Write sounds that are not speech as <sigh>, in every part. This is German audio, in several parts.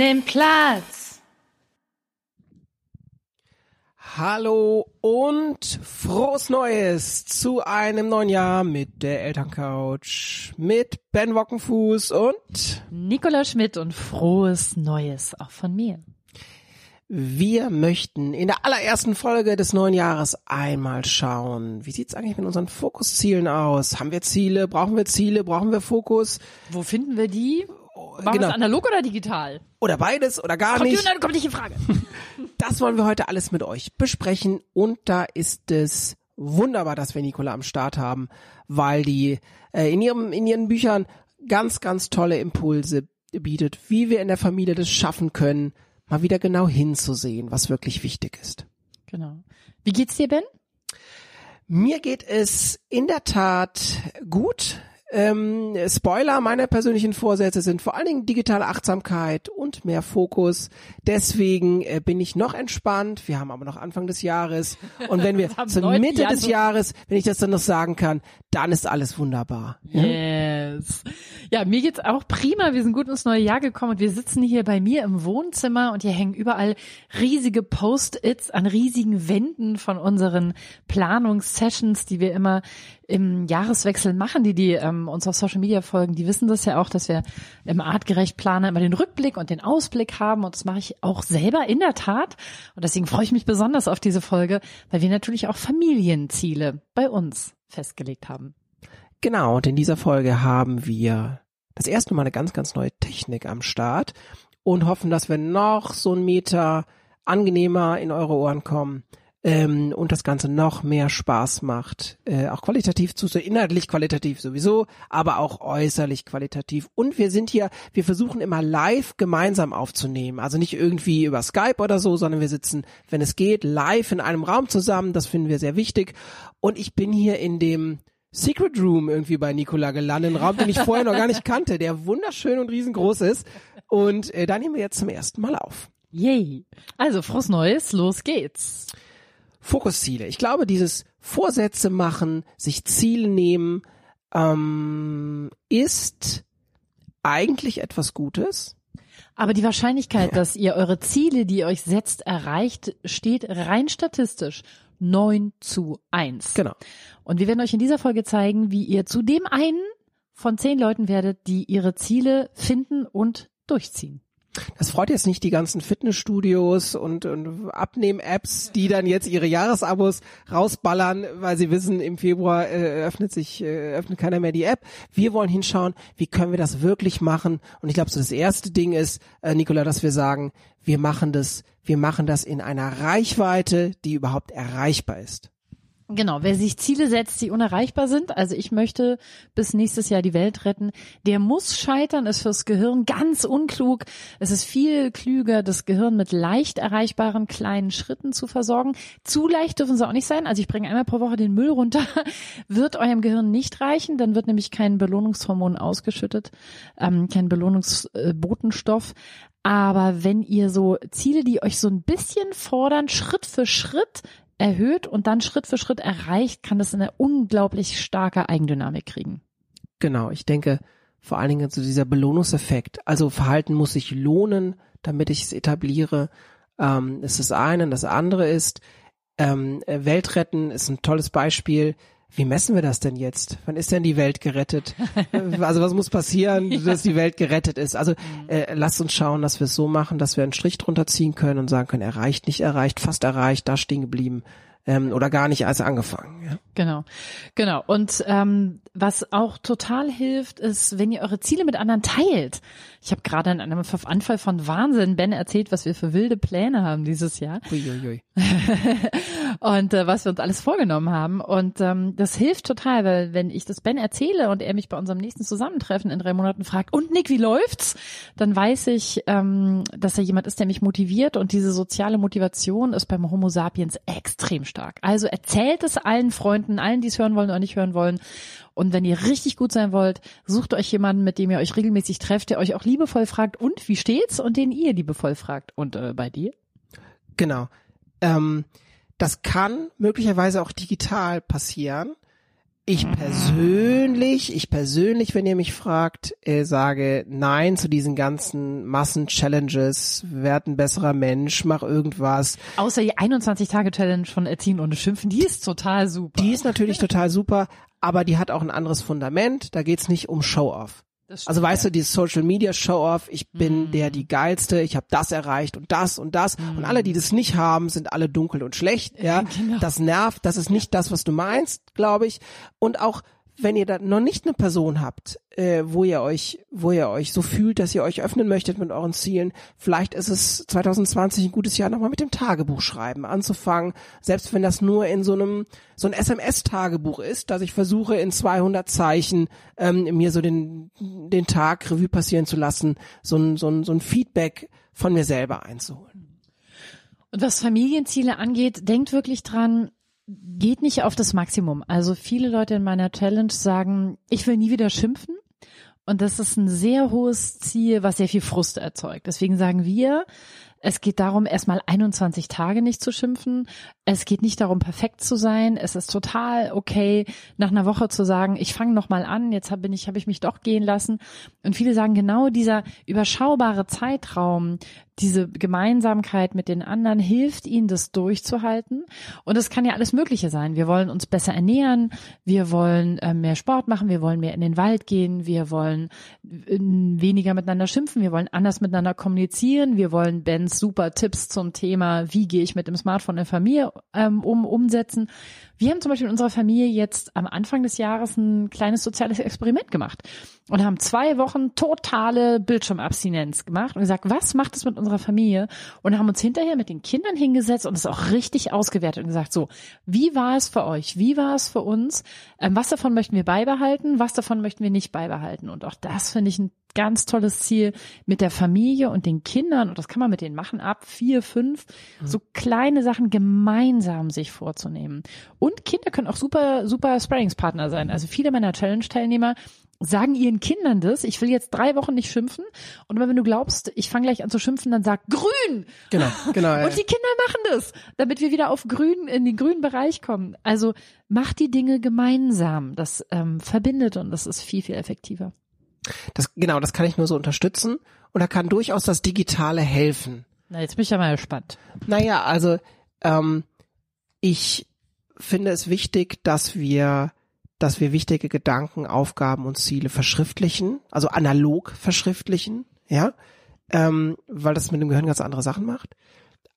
Nehmt Platz. Hallo und frohes Neues zu einem neuen Jahr mit der Elterncouch, mit Ben Wockenfuß und Nicola Schmidt und frohes Neues auch von mir. Wir möchten in der allerersten Folge des neuen Jahres einmal schauen, wie sieht's eigentlich mit unseren Fokuszielen aus? Haben wir Ziele? Brauchen wir Ziele? Brauchen wir Fokus? Wo finden wir die? Machen genau. wir es analog oder digital? Oder beides oder gar Kommt, nicht? die, kommt nicht in Frage. <laughs> Das wollen wir heute alles mit euch besprechen und da ist es wunderbar, dass wir Nicola am Start haben, weil die äh, in ihrem in ihren Büchern ganz ganz tolle Impulse bietet, wie wir in der Familie das schaffen können, mal wieder genau hinzusehen, was wirklich wichtig ist. Genau. Wie geht's dir, Ben? Mir geht es in der Tat gut. Ähm, Spoiler, meine persönlichen Vorsätze sind vor allen Dingen digitale Achtsamkeit und mehr Fokus. Deswegen äh, bin ich noch entspannt. Wir haben aber noch Anfang des Jahres. Und wenn wir <laughs> zur Mitte die des Jahres, wenn ich das dann noch sagen kann, dann ist alles wunderbar. Ja? Yes. Ja, mir geht's auch prima. Wir sind gut ins neue Jahr gekommen und wir sitzen hier bei mir im Wohnzimmer und hier hängen überall riesige Post-its an riesigen Wänden von unseren Planungssessions, die wir immer im Jahreswechsel machen, die die ähm, uns auf Social Media folgen, die wissen das ja auch, dass wir im artgerecht Planer immer den Rückblick und den Ausblick haben und das mache ich auch selber in der Tat und deswegen freue ich mich besonders auf diese Folge, weil wir natürlich auch Familienziele bei uns festgelegt haben. Genau, und in dieser Folge haben wir das erste Mal eine ganz, ganz neue Technik am Start und hoffen, dass wir noch so einen Meter angenehmer in eure Ohren kommen ähm, und das Ganze noch mehr Spaß macht. Äh, auch qualitativ zu, inhaltlich qualitativ sowieso, aber auch äußerlich qualitativ. Und wir sind hier, wir versuchen immer live gemeinsam aufzunehmen. Also nicht irgendwie über Skype oder so, sondern wir sitzen, wenn es geht, live in einem Raum zusammen. Das finden wir sehr wichtig. Und ich bin hier in dem Secret Room irgendwie bei Nicola gelandet, ein Raum, den ich vorher noch gar nicht kannte, der wunderschön und riesengroß ist. Und äh, da nehmen wir jetzt zum ersten Mal auf. Yay. Also, frohes Neues, los geht's. Fokusziele. Ich glaube, dieses Vorsätze machen, sich Ziele nehmen, ähm, ist eigentlich etwas Gutes. Aber die Wahrscheinlichkeit, dass ihr eure Ziele, die ihr euch setzt, erreicht, steht rein statistisch 9 zu 1. Genau. Und wir werden euch in dieser Folge zeigen, wie ihr zu dem einen von zehn Leuten werdet, die ihre Ziele finden und durchziehen. Das freut jetzt nicht die ganzen Fitnessstudios und, und Abnehm-Apps, die dann jetzt ihre Jahresabos rausballern, weil sie wissen, im Februar äh, öffnet sich, äh, öffnet keiner mehr die App. Wir wollen hinschauen, wie können wir das wirklich machen. Und ich glaube, so das erste Ding ist, äh, Nicola, dass wir sagen, wir machen das, wir machen das in einer Reichweite, die überhaupt erreichbar ist. Genau, wer sich Ziele setzt, die unerreichbar sind, also ich möchte bis nächstes Jahr die Welt retten, der muss scheitern, ist fürs Gehirn ganz unklug. Es ist viel klüger, das Gehirn mit leicht erreichbaren kleinen Schritten zu versorgen. Zu leicht dürfen sie auch nicht sein. Also ich bringe einmal pro Woche den Müll runter, <laughs> wird eurem Gehirn nicht reichen, dann wird nämlich kein Belohnungshormon ausgeschüttet, ähm, kein Belohnungsbotenstoff. Aber wenn ihr so Ziele, die euch so ein bisschen fordern, Schritt für Schritt erhöht und dann Schritt für Schritt erreicht, kann das eine unglaublich starke Eigendynamik kriegen. Genau, ich denke vor allen Dingen so dieser Belohnungseffekt. Also Verhalten muss sich lohnen, damit ich es etabliere. Ähm, ist das eine. Das andere ist, ähm, äh, Weltretten ist ein tolles Beispiel. Wie messen wir das denn jetzt? Wann ist denn die Welt gerettet? <laughs> also was muss passieren, dass die Welt gerettet ist? Also äh, lasst uns schauen, dass wir es so machen, dass wir einen Strich drunter ziehen können und sagen können, erreicht, nicht erreicht, fast erreicht, da stehen geblieben ähm, oder gar nicht als angefangen. Ja? Genau, genau. Und ähm, was auch total hilft, ist, wenn ihr eure Ziele mit anderen teilt. Ich habe gerade in einem Anfall von Wahnsinn Ben erzählt, was wir für wilde Pläne haben dieses Jahr. Uiuiui. <laughs> und äh, was wir uns alles vorgenommen haben. Und ähm, das hilft total, weil wenn ich das Ben erzähle und er mich bei unserem nächsten Zusammentreffen in drei Monaten fragt, und Nick, wie läuft's? Dann weiß ich, ähm, dass er jemand ist, der mich motiviert und diese soziale Motivation ist beim Homo sapiens extrem stark. Also erzählt es allen Freunden, allen, die es hören wollen oder nicht hören wollen. Und wenn ihr richtig gut sein wollt, sucht euch jemanden, mit dem ihr euch regelmäßig trefft, der euch auch liebevoll fragt, und wie steht's? Und den ihr liebevoll fragt. Und äh, bei dir? Genau. Ähm, das kann möglicherweise auch digital passieren. Ich persönlich, ich persönlich, wenn ihr mich fragt, äh, sage nein zu diesen ganzen Massen-Challenges, werd ein besserer Mensch, mach irgendwas. Außer die 21-Tage-Challenge von Erziehen ohne Schimpfen, die ist total super. Die ist natürlich total super, aber die hat auch ein anderes Fundament. Da geht's nicht um Show-off. Also weißt du, dieses Social Media Show-off, ich bin Mhm. der die geilste, ich habe das erreicht und das und das und alle, die das nicht haben, sind alle dunkel und schlecht, ja. <laughs> Genau. Das nervt, das ist nicht das, was du meinst, glaube ich. Und auch wenn ihr da noch nicht eine Person habt, äh, wo ihr euch, wo ihr euch so fühlt, dass ihr euch öffnen möchtet mit euren Zielen, vielleicht ist es 2020 ein gutes Jahr nochmal mit dem Tagebuch schreiben anzufangen, selbst wenn das nur in so einem so ein SMS-Tagebuch ist, dass ich versuche in 200 Zeichen ähm, mir so den den Tag Revue passieren zu lassen, so ein so ein so ein Feedback von mir selber einzuholen. Und was Familienziele angeht, denkt wirklich dran, geht nicht auf das Maximum. Also viele Leute in meiner Challenge sagen, ich will nie wieder schimpfen. Und das ist ein sehr hohes Ziel, was sehr viel Frust erzeugt. Deswegen sagen wir, es geht darum, erstmal 21 Tage nicht zu schimpfen. Es geht nicht darum, perfekt zu sein. Es ist total okay, nach einer Woche zu sagen, ich fange noch mal an, jetzt habe ich, habe ich mich doch gehen lassen. Und viele sagen, genau dieser überschaubare Zeitraum, diese Gemeinsamkeit mit den anderen hilft ihnen, das durchzuhalten. Und es kann ja alles Mögliche sein. Wir wollen uns besser ernähren, wir wollen äh, mehr Sport machen, wir wollen mehr in den Wald gehen, wir wollen äh, weniger miteinander schimpfen, wir wollen anders miteinander kommunizieren, wir wollen Bens super Tipps zum Thema, wie gehe ich mit dem Smartphone in Familie ähm, um, umsetzen. Wir haben zum Beispiel in unserer Familie jetzt am Anfang des Jahres ein kleines soziales Experiment gemacht und haben zwei Wochen totale Bildschirmabstinenz gemacht und gesagt, was macht es mit unserer Familie? Und haben uns hinterher mit den Kindern hingesetzt und es auch richtig ausgewertet und gesagt, so, wie war es für euch? Wie war es für uns? Ähm, was davon möchten wir beibehalten? Was davon möchten wir nicht beibehalten? Und auch das finde ich ein ganz tolles Ziel mit der Familie und den Kindern, und das kann man mit denen machen, ab vier, fünf, so kleine Sachen gemeinsam sich vorzunehmen. Und Kinder können auch super, super Sparringspartner sein. Also viele meiner Challenge-Teilnehmer sagen ihren Kindern das, ich will jetzt drei Wochen nicht schimpfen. Und immer wenn du glaubst, ich fange gleich an zu schimpfen, dann sag grün! Genau, genau. <laughs> Und die Kinder machen das, damit wir wieder auf grün, in den grünen Bereich kommen. Also mach die Dinge gemeinsam. Das ähm, verbindet und das ist viel, viel effektiver. Das, genau, das kann ich nur so unterstützen. Und da kann durchaus das Digitale helfen. Na, jetzt bin ich ja mal gespannt. Naja, also ähm, ich finde es wichtig, dass wir, dass wir wichtige Gedanken, Aufgaben und Ziele verschriftlichen, also analog verschriftlichen, ja, ähm, weil das mit dem Gehirn ganz andere Sachen macht.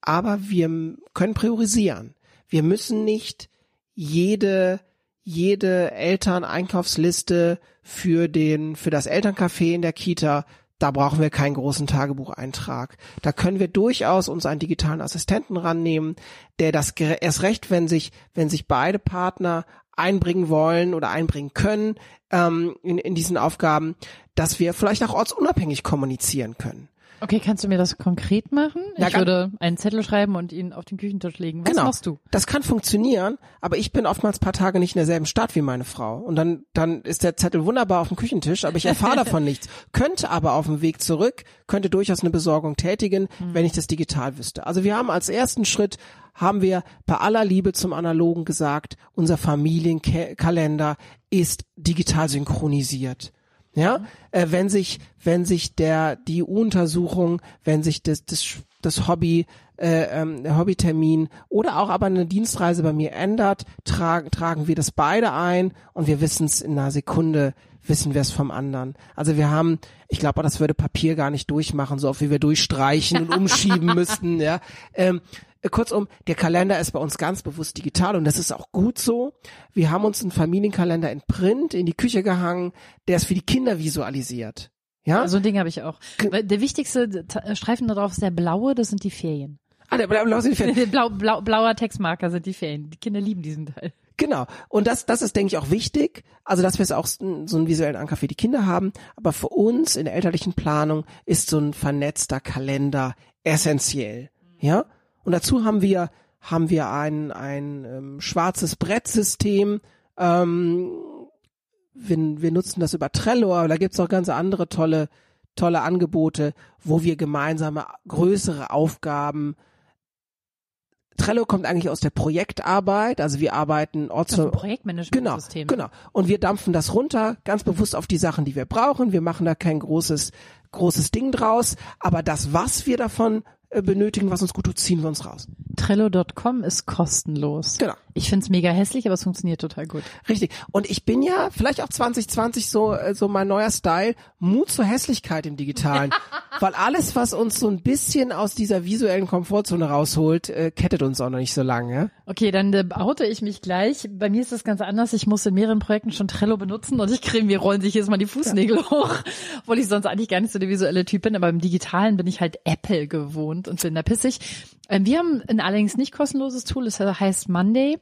Aber wir können priorisieren. Wir müssen nicht jede jede Elterneinkaufsliste für den für das Elterncafé in der Kita da brauchen wir keinen großen Tagebucheintrag. Da können wir durchaus uns einen digitalen Assistenten rannehmen, der das erst recht, wenn sich, wenn sich beide Partner einbringen wollen oder einbringen können ähm, in, in diesen Aufgaben, dass wir vielleicht auch ortsunabhängig kommunizieren können. Okay, kannst du mir das konkret machen? Ja, ich würde einen Zettel schreiben und ihn auf den Küchentisch legen. Was genau. machst du? Das kann funktionieren, aber ich bin oftmals paar Tage nicht in derselben Stadt wie meine Frau. Und dann, dann ist der Zettel wunderbar auf dem Küchentisch, aber ich erfahre <laughs> davon nichts. Könnte aber auf dem Weg zurück, könnte durchaus eine Besorgung tätigen, wenn ich das digital wüsste. Also wir haben als ersten Schritt, haben wir bei aller Liebe zum Analogen gesagt, unser Familienkalender ist digital synchronisiert. Ja, äh, wenn sich, wenn sich der, die U-Untersuchung, wenn sich das, das, das Hobby, äh, ähm, der Hobbytermin oder auch aber eine Dienstreise bei mir ändert, tragen, tragen wir das beide ein und wir wissen es in einer Sekunde, wissen wir es vom anderen. Also wir haben, ich glaube, das würde Papier gar nicht durchmachen, so oft wie wir durchstreichen und umschieben <laughs> müssten, ja. Ähm, Kurzum, der Kalender ist bei uns ganz bewusst digital und das ist auch gut so. Wir haben uns einen Familienkalender in Print in die Küche gehangen, der ist für die Kinder visualisiert. Ja? So ein Ding habe ich auch. Der wichtigste Ta- Streifen da drauf ist der blaue, das sind die Ferien. ah, der blau, blau sind die Ferien. <laughs> Blau, blau, blauer Textmarker sind die Ferien. Die Kinder lieben diesen Teil. Genau. Und das, das ist, denke ich, auch wichtig. Also, dass wir es auch so einen visuellen Anker für die Kinder haben. Aber für uns in der elterlichen Planung ist so ein vernetzter Kalender essentiell. Ja? Und dazu haben wir, haben wir ein, ein ähm, schwarzes Brettsystem. Ähm, wir, wir nutzen das über Trello, aber da gibt's auch ganz andere tolle, tolle Angebote, wo wir gemeinsame größere Aufgaben Trello kommt eigentlich aus der Projektarbeit, also wir arbeiten orts genau, Projektmanagementsystem. genau. Und wir dampfen das runter, ganz bewusst auf die Sachen, die wir brauchen. Wir machen da kein großes, großes Ding draus. Aber das, was wir davon benötigen, was uns gut tut, ziehen wir uns raus. Trello.com ist kostenlos. Genau. Ich find's mega hässlich, aber es funktioniert total gut. Richtig. Und ich bin ja vielleicht auch 2020 so äh, so mein neuer Style Mut zur Hässlichkeit im Digitalen, <laughs> weil alles, was uns so ein bisschen aus dieser visuellen Komfortzone rausholt, äh, kettet uns auch noch nicht so lange. Okay, dann äh, oute ich mich gleich. Bei mir ist das ganz anders. Ich muss in mehreren Projekten schon Trello benutzen und ich kriege, mir rollen sich jetzt mal die Fußnägel hoch, obwohl ich sonst eigentlich gar nicht so der visuelle Typ bin. Aber im Digitalen bin ich halt Apple gewohnt und bin da pissig. Ähm, wir haben ein allerdings nicht kostenloses Tool, das heißt Monday,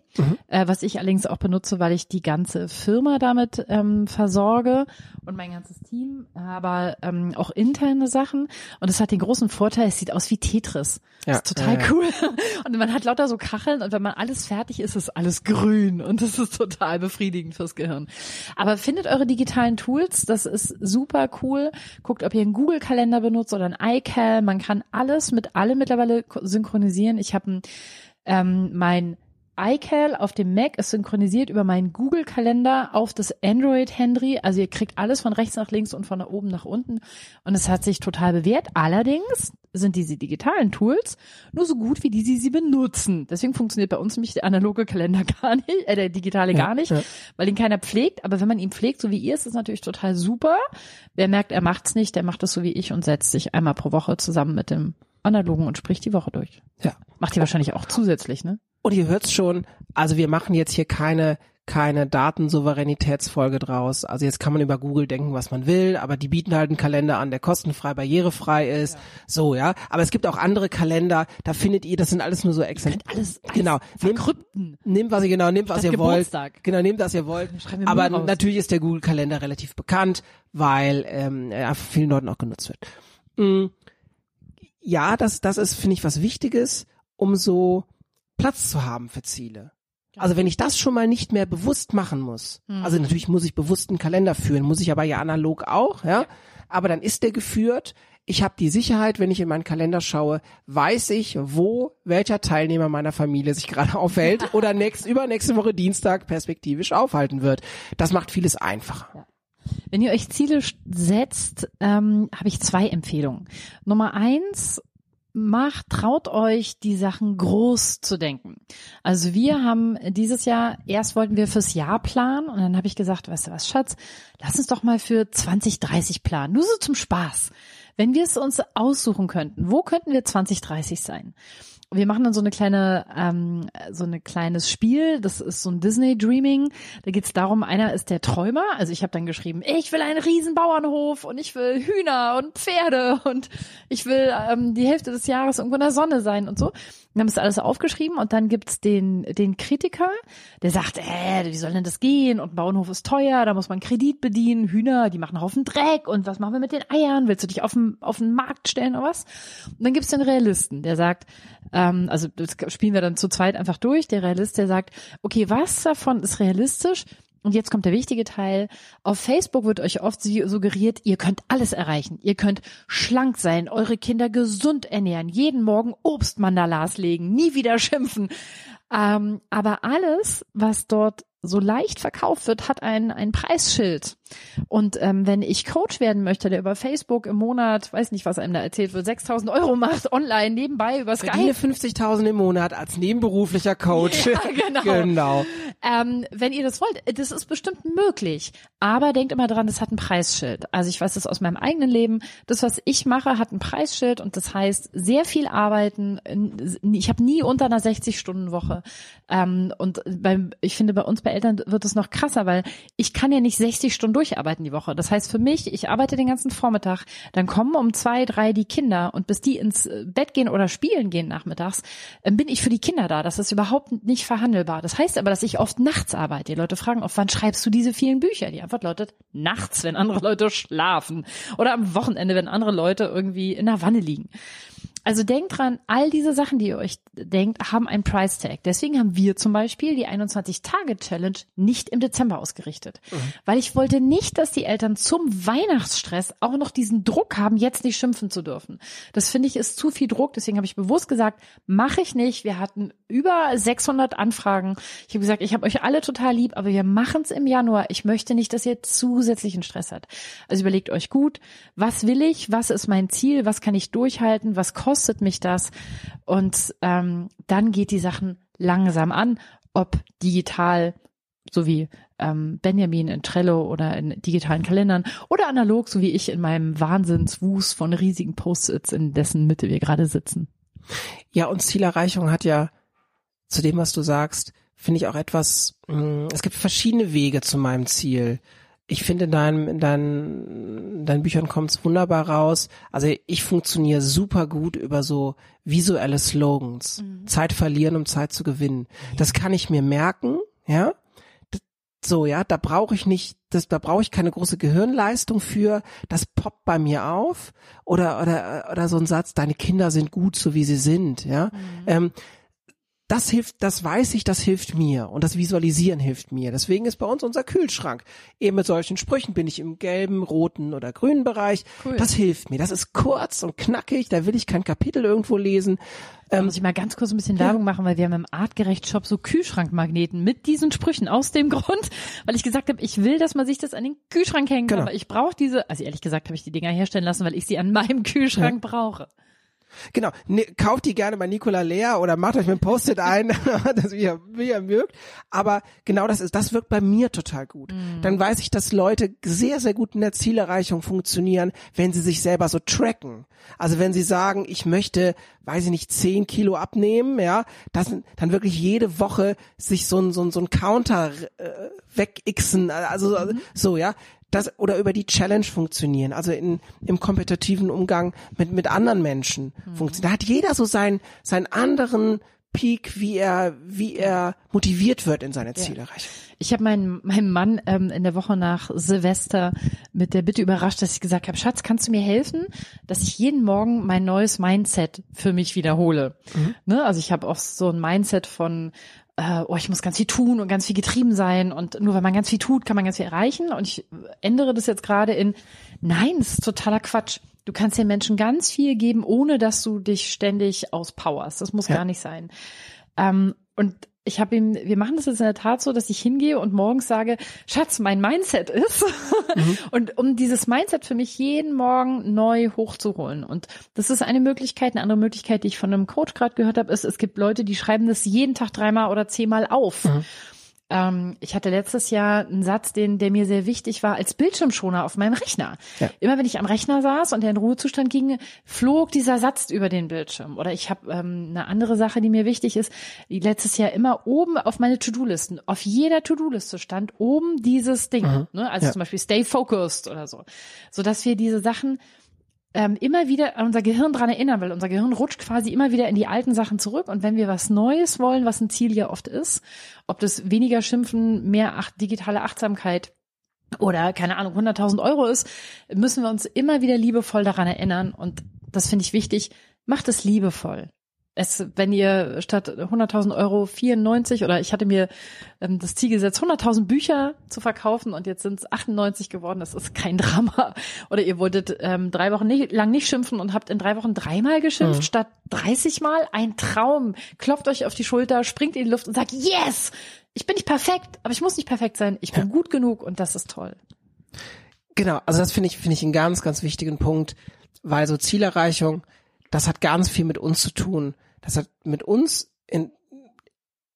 äh, was ich allerdings auch benutze, weil ich die ganze Firma damit ähm, versorge und mein ganzes Team, aber ähm, auch interne Sachen. Und es hat den großen Vorteil, es sieht aus wie Tetris. Ja. Das ist total Ja, ja. cool. <laughs> Und man hat lauter so Kacheln und wenn man alles fertig ist, ist alles grün und das ist total befriedigend fürs Gehirn. Aber findet eure digitalen Tools, das ist super cool. Guckt, ob ihr einen Google-Kalender benutzt oder ein iCal. Man kann alles mit allem mittlerweile ko- synchronisieren. Ich habe ähm, mein iCal auf dem Mac ist synchronisiert über meinen Google-Kalender auf das Android-Handy. Also ihr kriegt alles von rechts nach links und von oben nach unten. Und es hat sich total bewährt. Allerdings sind diese digitalen Tools nur so gut, wie die sie sie benutzen. Deswegen funktioniert bei uns nämlich der analoge Kalender <laughs> gar nicht, äh, der digitale gar nicht, ja. weil ihn keiner pflegt. Aber wenn man ihn pflegt, so wie ihr, ist das natürlich total super. Wer merkt, er macht's nicht, der macht es so wie ich und setzt sich einmal pro Woche zusammen mit dem analogen und spricht die Woche durch. Ja. Macht ihr wahrscheinlich auch zusätzlich, ne? Und ihr hört's schon, also wir machen jetzt hier keine keine Datensouveränitätsfolge draus. Also jetzt kann man über Google denken, was man will, aber die bieten halt einen Kalender an, der kostenfrei, barrierefrei ist. So, ja. Aber es gibt auch andere Kalender, da findet ihr, das sind alles nur so Excel. Alles, alles Genau. Nehmt, verkrypten. nehmt was ihr genau, nehmt was ihr wollt. Geburtstag. Genau, nehmt was ihr wollt. Aber raus. natürlich ist der Google Kalender relativ bekannt, weil ähm, er von vielen Leuten auch genutzt wird. Mm, ja, das, das ist, finde ich, was Wichtiges, um so Platz zu haben für Ziele. Also wenn ich das schon mal nicht mehr bewusst machen muss, also natürlich muss ich bewusst einen Kalender führen, muss ich aber ja analog auch, ja. Aber dann ist der geführt. Ich habe die Sicherheit, wenn ich in meinen Kalender schaue, weiß ich, wo welcher Teilnehmer meiner Familie sich <laughs> gerade aufhält oder <laughs> nächst, übernächste Woche Dienstag perspektivisch aufhalten wird. Das macht vieles einfacher. Wenn ihr euch Ziele setzt, ähm, habe ich zwei Empfehlungen. Nummer eins, macht, traut euch, die Sachen groß zu denken. Also wir haben dieses Jahr, erst wollten wir fürs Jahr planen und dann habe ich gesagt, weißt du was, Schatz, lass uns doch mal für 2030 planen. Nur so zum Spaß. Wenn wir es uns aussuchen könnten, wo könnten wir 2030 sein? Wir machen dann so eine kleine, ähm, so ein kleines Spiel. Das ist so ein Disney Dreaming. Da geht's darum, einer ist der Träumer. Also ich habe dann geschrieben, ich will einen riesen Bauernhof und ich will Hühner und Pferde und ich will ähm, die Hälfte des Jahres irgendwo in der Sonne sein und so. Wir haben das alles aufgeschrieben und dann gibt's den, den Kritiker, der sagt, äh, wie soll denn das gehen? Und Bauernhof ist teuer, da muss man Kredit bedienen, Hühner, die machen einen Haufen Dreck und was machen wir mit den Eiern? Willst du dich auf den, auf den Markt stellen oder was? Und dann gibt's den Realisten, der sagt, ähm, also das spielen wir dann zu zweit einfach durch, der Realist, der sagt, okay, was davon ist realistisch? Und jetzt kommt der wichtige Teil. Auf Facebook wird euch oft suggeriert, ihr könnt alles erreichen. Ihr könnt schlank sein, eure Kinder gesund ernähren, jeden Morgen Obstmandalas legen, nie wieder schimpfen. Ähm, aber alles, was dort so leicht verkauft wird, hat ein, ein Preisschild. Und ähm, wenn ich Coach werden möchte, der über Facebook im Monat, weiß nicht, was einem da erzählt wird, 6000 Euro macht, online, nebenbei, über Verdiene Skype. 50.000 im Monat als nebenberuflicher Coach. <laughs> Ja, genau. genau. Ähm, wenn ihr das wollt, das ist bestimmt möglich. Aber denkt immer dran, das hat ein Preisschild. Also ich weiß das aus meinem eigenen Leben. Das, was ich mache, hat ein Preisschild und das heißt sehr viel arbeiten. Ich habe nie unter einer 60-Stunden-Woche. Ähm, und beim, ich finde, bei uns bei Eltern wird es noch krasser, weil ich kann ja nicht 60 Stunden durcharbeiten die Woche. Das heißt für mich, ich arbeite den ganzen Vormittag, dann kommen um zwei, drei die Kinder und bis die ins Bett gehen oder spielen gehen nachmittags, äh, bin ich für die Kinder da. Das ist überhaupt nicht verhandelbar. Das heißt aber, dass ich oft nachts arbeite. Die Leute fragen oft, wann schreibst du diese vielen Bücher? Die Antwort lautet, nachts, wenn andere Leute schlafen. Oder am Wochenende, wenn andere Leute irgendwie in der Wanne liegen. Also denkt dran, all diese Sachen, die ihr euch denkt, haben einen Price Tag. Deswegen haben wir zum Beispiel die 21-Tage-Challenge nicht im Dezember ausgerichtet. Mhm. Weil ich wollte nicht, dass die Eltern zum Weihnachtsstress auch noch diesen Druck haben, jetzt nicht schimpfen zu dürfen. Das finde ich ist zu viel Druck. Deswegen habe ich bewusst gesagt, mache ich nicht. Wir hatten über 600 Anfragen. Ich habe gesagt, ich habe euch alle total lieb, aber wir machen es im Januar. Ich möchte nicht, dass ihr zusätzlichen Stress habt. Also überlegt euch gut, was will ich? Was ist mein Ziel? Was kann ich durchhalten? Was kostet kostet mich das? Und ähm, dann geht die Sachen langsam an, ob digital, so wie ähm, Benjamin in Trello oder in digitalen Kalendern oder analog, so wie ich in meinem Wahnsinnswust von riesigen Post-its, in dessen Mitte wir gerade sitzen. Ja, und Zielerreichung hat ja zu dem, was du sagst, finde ich auch etwas, mh, hm, es gibt verschiedene Wege zu meinem Ziel ich finde in deinem, in deinen, in deinen Büchern kommt es wunderbar raus. Also ich funktioniere super gut über so visuelle Slogans. Mhm. Zeit verlieren, um Zeit zu gewinnen. Das kann ich mir merken, ja. So, ja, da brauche ich nicht, das, da brauche ich keine große Gehirnleistung für. Das poppt bei mir auf. Oder, oder, oder so ein Satz, deine Kinder sind gut, so wie sie sind, ja. Mhm. Ähm, das hilft, das weiß ich, das hilft mir und das Visualisieren hilft mir. Deswegen ist bei uns unser Kühlschrank eben mit solchen Sprüchen bin ich im gelben, roten oder grünen Bereich. Cool. Das hilft mir. Das ist kurz und knackig. Da will ich kein Kapitel irgendwo lesen. Da ähm, muss ich mal ganz kurz ein bisschen Werbung machen, weil wir haben im Artgerecht Shop so Kühlschrankmagneten mit diesen Sprüchen aus dem <laughs> Grund, weil ich gesagt habe, ich will, dass man sich das an den Kühlschrank hängen kann, genau. aber ich brauche diese, also ehrlich gesagt habe ich die Dinger herstellen lassen, weil ich sie an meinem Kühlschrank ja. brauche. Genau, ne, kauft die gerne bei Nikola Leer oder macht euch mit Post-it ein, <laughs> das wie ihr, wie ihr mögt. Aber genau das ist, das wirkt bei mir total gut. Mhm. Dann weiß ich, dass Leute sehr, sehr gut in der Zielerreichung funktionieren, wenn sie sich selber so tracken. Also wenn sie sagen, ich möchte, weiß ich nicht, zehn Kilo abnehmen, ja, das, dann wirklich jede Woche sich so ein, so ein, so ein Counter äh, wegixen, also mhm. so, ja das oder über die Challenge funktionieren, also in, im kompetitiven Umgang mit, mit anderen Menschen mhm. funktionieren. Da hat jeder so seinen, seinen anderen Peak, wie er, wie er motiviert wird in seine Ziele Ja. Ich habe meinen, meinen Mann ähm, in der Woche nach Silvester mit der Bitte überrascht, dass ich gesagt habe, Schatz, kannst du mir helfen, dass ich jeden Morgen mein neues Mindset für mich wiederhole? Mhm. Ne? Also ich habe auch so ein Mindset von äh, oh, ich muss ganz viel tun und ganz viel getrieben sein und nur wenn man ganz viel tut, kann man ganz viel erreichen. Und ich ändere das jetzt gerade in, nein, das ist totaler Quatsch. Du kannst den Menschen ganz viel geben, ohne dass du dich ständig auspowerst. Das muss ja. gar nicht sein. Ähm, und ich habe ihm, wir machen das jetzt in der Tat so, dass ich hingehe und morgens sage, Schatz, mein Mindset ist. Mhm. <laughs> Und um dieses Mindset für mich jeden Morgen neu hochzuholen. Und das ist eine Möglichkeit. Eine andere Möglichkeit, die ich von einem Coach gerade gehört habe, ist, es gibt Leute, die schreiben das jeden Tag dreimal oder zehnmal auf. Mhm. Ähm, ich hatte letztes Jahr einen Satz, den, der mir sehr wichtig war, als Bildschirmschoner auf meinem Rechner. Ja. Immer wenn ich am Rechner saß und der in Ruhezustand ging, flog dieser Satz über den Bildschirm. Oder ich habe ähm, eine andere Sache, die mir wichtig ist, letztes Jahr immer oben auf meine To-Do-Listen, auf jeder To-Do-Liste stand oben dieses Ding. Mhm. Ne? Also ja. zum Beispiel Stay Focused oder so. So dass wir diese Sachen ähm, immer wieder an unser Gehirn dran erinnern, weil unser Gehirn rutscht quasi immer wieder in die alten Sachen zurück. Und wenn wir was Neues wollen, was ein Ziel ja oft ist, ob das weniger Schimpfen, mehr ach digitale Achtsamkeit oder keine Ahnung 100.000 Euro ist, müssen wir uns immer wieder liebevoll daran erinnern. Und das finde ich wichtig. Macht es liebevoll es, wenn ihr statt 100.000 Euro 94 oder ich hatte mir ähm, das Ziel gesetzt, 100.000 Bücher zu verkaufen und jetzt sind es 98 geworden, das ist kein <laughs> Drama. Oder ihr wolltet ähm, drei Wochen nicht, lang nicht schimpfen und habt in drei Wochen dreimal geschimpft mhm. statt 30 Mal. Ein Traum. Klopft euch auf die Schulter, springt in die Luft und sagt, yes! Ich bin nicht perfekt, aber ich muss nicht perfekt sein. Ich bin ja. gut genug und das ist toll. Genau, also das finde ich, finde ich einen ganz, ganz wichtigen Punkt, weil so Zielerreichung, das hat ganz viel mit uns zu tun. Das hat mit uns in,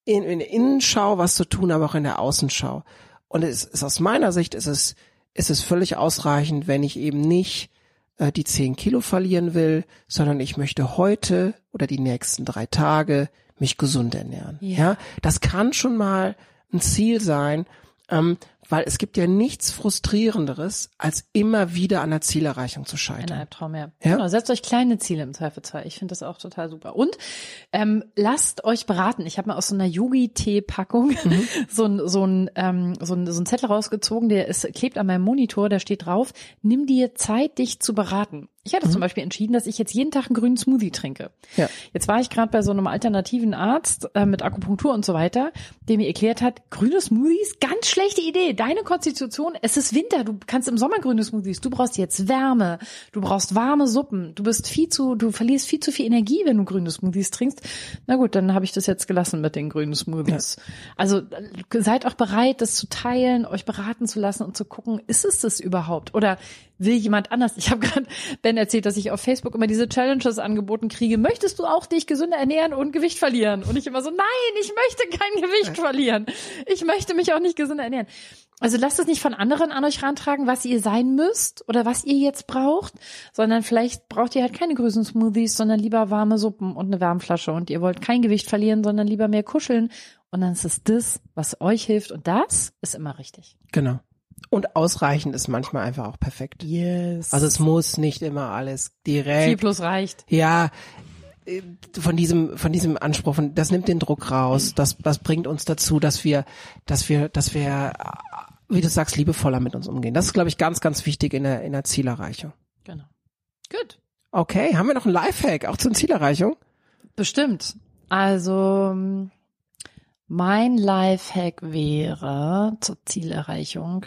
in, in der Innenschau was zu tun, aber auch in der Außenschau. Und es ist aus meiner Sicht ist es, ist es völlig ausreichend, wenn ich eben nicht äh, die zehn Kilo verlieren will, sondern ich möchte heute oder die nächsten drei Tage mich gesund ernähren. Ja, ja? das kann schon mal ein Ziel sein, ähm, weil es gibt ja nichts frustrierenderes, als immer wieder an der Zielerreichung zu scheitern. Ein Albtraum, ja. Ja? Genau, setzt euch kleine Ziele im Zweifelsfall. Ich finde das auch total super. Und ähm, lasst euch beraten. Ich habe mal aus so einer Yogi-Tee-Packung Mhm. <laughs> so ein so ein ähm, so ein so ein Zettel rausgezogen, der ist klebt an meinem Monitor, da steht drauf: Nimm dir Zeit, dich zu beraten. Ich hatte zum Beispiel entschieden, dass ich jetzt jeden Tag einen grünen Smoothie trinke. Mhm. Ja. Jetzt war ich gerade bei so einem alternativen Arzt äh, mit Akupunktur und so weiter, der mir erklärt hat, grüne Smoothies, ganz schlechte Idee. Deine Konstitution, es ist Winter, du kannst im Sommer grüne Smoothies, du brauchst jetzt Wärme, du brauchst warme Suppen, du bist viel zu, du verlierst viel zu viel Energie, wenn du grüne Smoothies trinkst. Na gut, dann habe ich das jetzt gelassen mit den grünen Smoothies. Also äh, seid auch bereit, das zu teilen, euch beraten zu lassen und zu gucken, ist es das überhaupt? Oder will jemand anders? Ich habe <laughs> gerade Ben erzählt, dass ich auf Facebook immer diese Challenges angeboten kriege. Möchtest du auch dich gesünder ernähren und Gewicht verlieren? Und ich immer so, nein, ich möchte kein <laughs> Gewicht verlieren. Ich möchte mich auch nicht gesünder ernähren. Also lasst es nicht von anderen an euch rantragen, was ihr sein müsst oder was ihr jetzt braucht, sondern vielleicht braucht ihr halt keine grünen Smoothies, sondern lieber warme Suppen und eine Wärmflasche und ihr wollt kein Gewicht verlieren, sondern lieber mehr kuscheln und dann ist es das, was euch hilft und das ist immer richtig. Genau. Und ausreichend ist manchmal einfach auch perfekt. Yes. Also es muss nicht immer alles direkt. plus reicht. Ja, äh, von diesem, von diesem Anspruch, von, das nimmt den Druck raus. Das, das bringt uns dazu, dass wir, dass wir, dass wir, äh, wie du sagst, liebevoller mit uns umgehen. Das ist, glaube ich, ganz, ganz wichtig in der, in der Zielerreichung. Genau. Gut. Okay, haben wir noch einen Lifehack auch zur Zielerreichung? Bestimmt. Also ähm, mein Lifehack wäre zur Zielerreichung.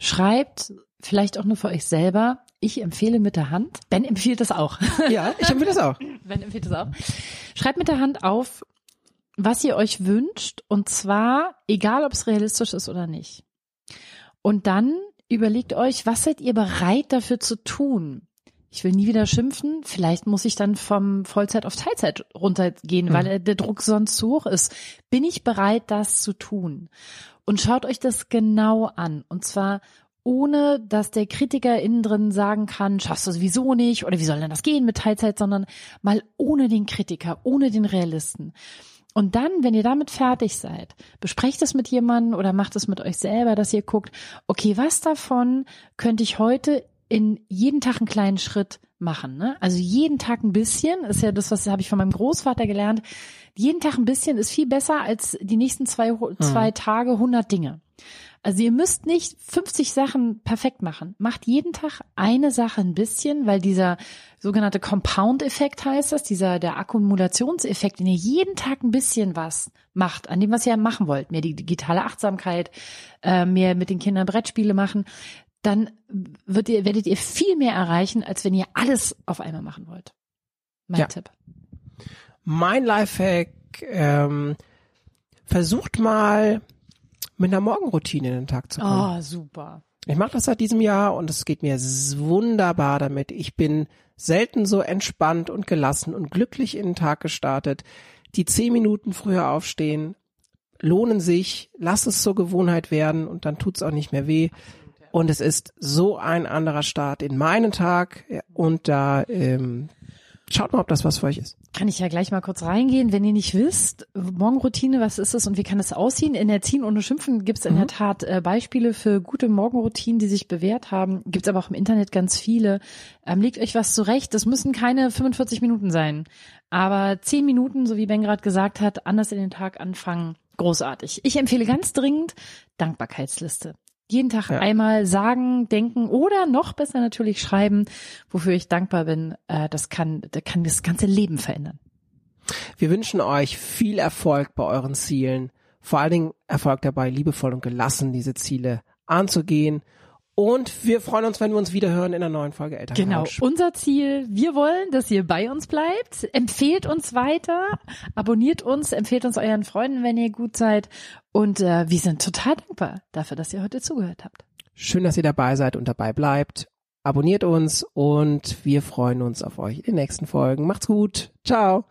Schreibt vielleicht auch nur für euch selber. Ich empfehle mit der Hand. Ben empfiehlt das auch. <laughs> Ja, ich empfehle das auch. Ben empfiehlt das auch. Schreibt mit der Hand auf, was ihr euch wünscht. Und zwar, egal ob es realistisch ist oder nicht. Und dann überlegt euch, was seid ihr bereit dafür zu tun? Ich will nie wieder schimpfen. Vielleicht muss ich dann vom Vollzeit auf Teilzeit runtergehen, Hm. weil der Druck sonst zu hoch ist. Bin ich bereit, das zu tun? Und schaut euch das genau an. Und zwar ohne, dass der Kritiker innen drin sagen kann, schaffst du sowieso nicht oder wie soll denn das gehen mit Teilzeit, sondern mal ohne den Kritiker, ohne den Realisten. Und dann, wenn ihr damit fertig seid, besprecht es mit jemandem oder macht es mit euch selber, dass ihr guckt, okay, was davon könnte ich heute in jeden Tag einen kleinen Schritt machen. Ne? Also jeden Tag ein bisschen, ist ja das, was habe ich von meinem Großvater gelernt. Jeden Tag ein bisschen ist viel besser als die nächsten zwei, zwei Tage 100 Dinge. Also ihr müsst nicht 50 Sachen perfekt machen. Macht jeden Tag eine Sache ein bisschen, weil dieser sogenannte Compound-Effekt heißt das, dieser der Akkumulationseffekt, wenn ihr jeden Tag ein bisschen was macht, an dem, was ihr machen wollt, mehr die digitale Achtsamkeit, äh, mehr mit den Kindern Brettspiele machen, dann wird ihr, werdet ihr viel mehr erreichen, als wenn ihr alles auf einmal machen wollt. Mein Ja. Tipp. Mein Lifehack, ähm, versucht mal mit einer Morgenroutine in den Tag zu kommen. Oh, super. Ich mache das seit diesem Jahr und es geht mir wunderbar damit. Ich bin selten so entspannt und gelassen und glücklich in den Tag gestartet. Die zehn Minuten früher aufstehen lohnen sich. Lass es zur Gewohnheit werden und dann tut's auch nicht mehr weh. Und es ist so ein anderer Start in meinen Tag und da ähm, schaut mal, ob das was für euch ist. Kann ich ja gleich mal kurz reingehen, wenn ihr nicht wisst, Morgenroutine, was ist es und wie kann es aussehen? In Erziehen ohne Schimpfen gibt es in der Tat äh, Beispiele für gute Morgenroutinen, die sich bewährt haben. Gibt es aber auch im Internet ganz viele. Ähm, legt euch was zurecht. Das müssen keine 45 Minuten sein. Aber 10 Minuten, so wie Ben gerade gesagt hat, anders in den Tag anfangen. Großartig. Ich empfehle ganz dringend Dankbarkeitsliste. Jeden Tag Ja. einmal sagen, denken oder noch besser natürlich schreiben, wofür ich dankbar bin. Äh, das kann, das kann das ganze Leben verändern. Wir wünschen euch viel Erfolg bei euren Zielen. Vor allen Dingen Erfolg dabei, liebevoll und gelassen diese Ziele anzugehen. Und wir freuen uns, wenn wir uns wieder hören in einer neuen Folge Genau, Elterncouch. unser Ziel, wir wollen, dass ihr bei uns bleibt. Empfehlt uns weiter, abonniert uns, empfehlt uns euren Freunden, wenn ihr gut seid. Und äh, wir sind total dankbar dafür, dass ihr heute zugehört habt. Schön, dass ihr dabei seid und dabei bleibt. Abonniert uns und wir freuen uns auf euch in den nächsten Folgen. Macht's gut. Ciao.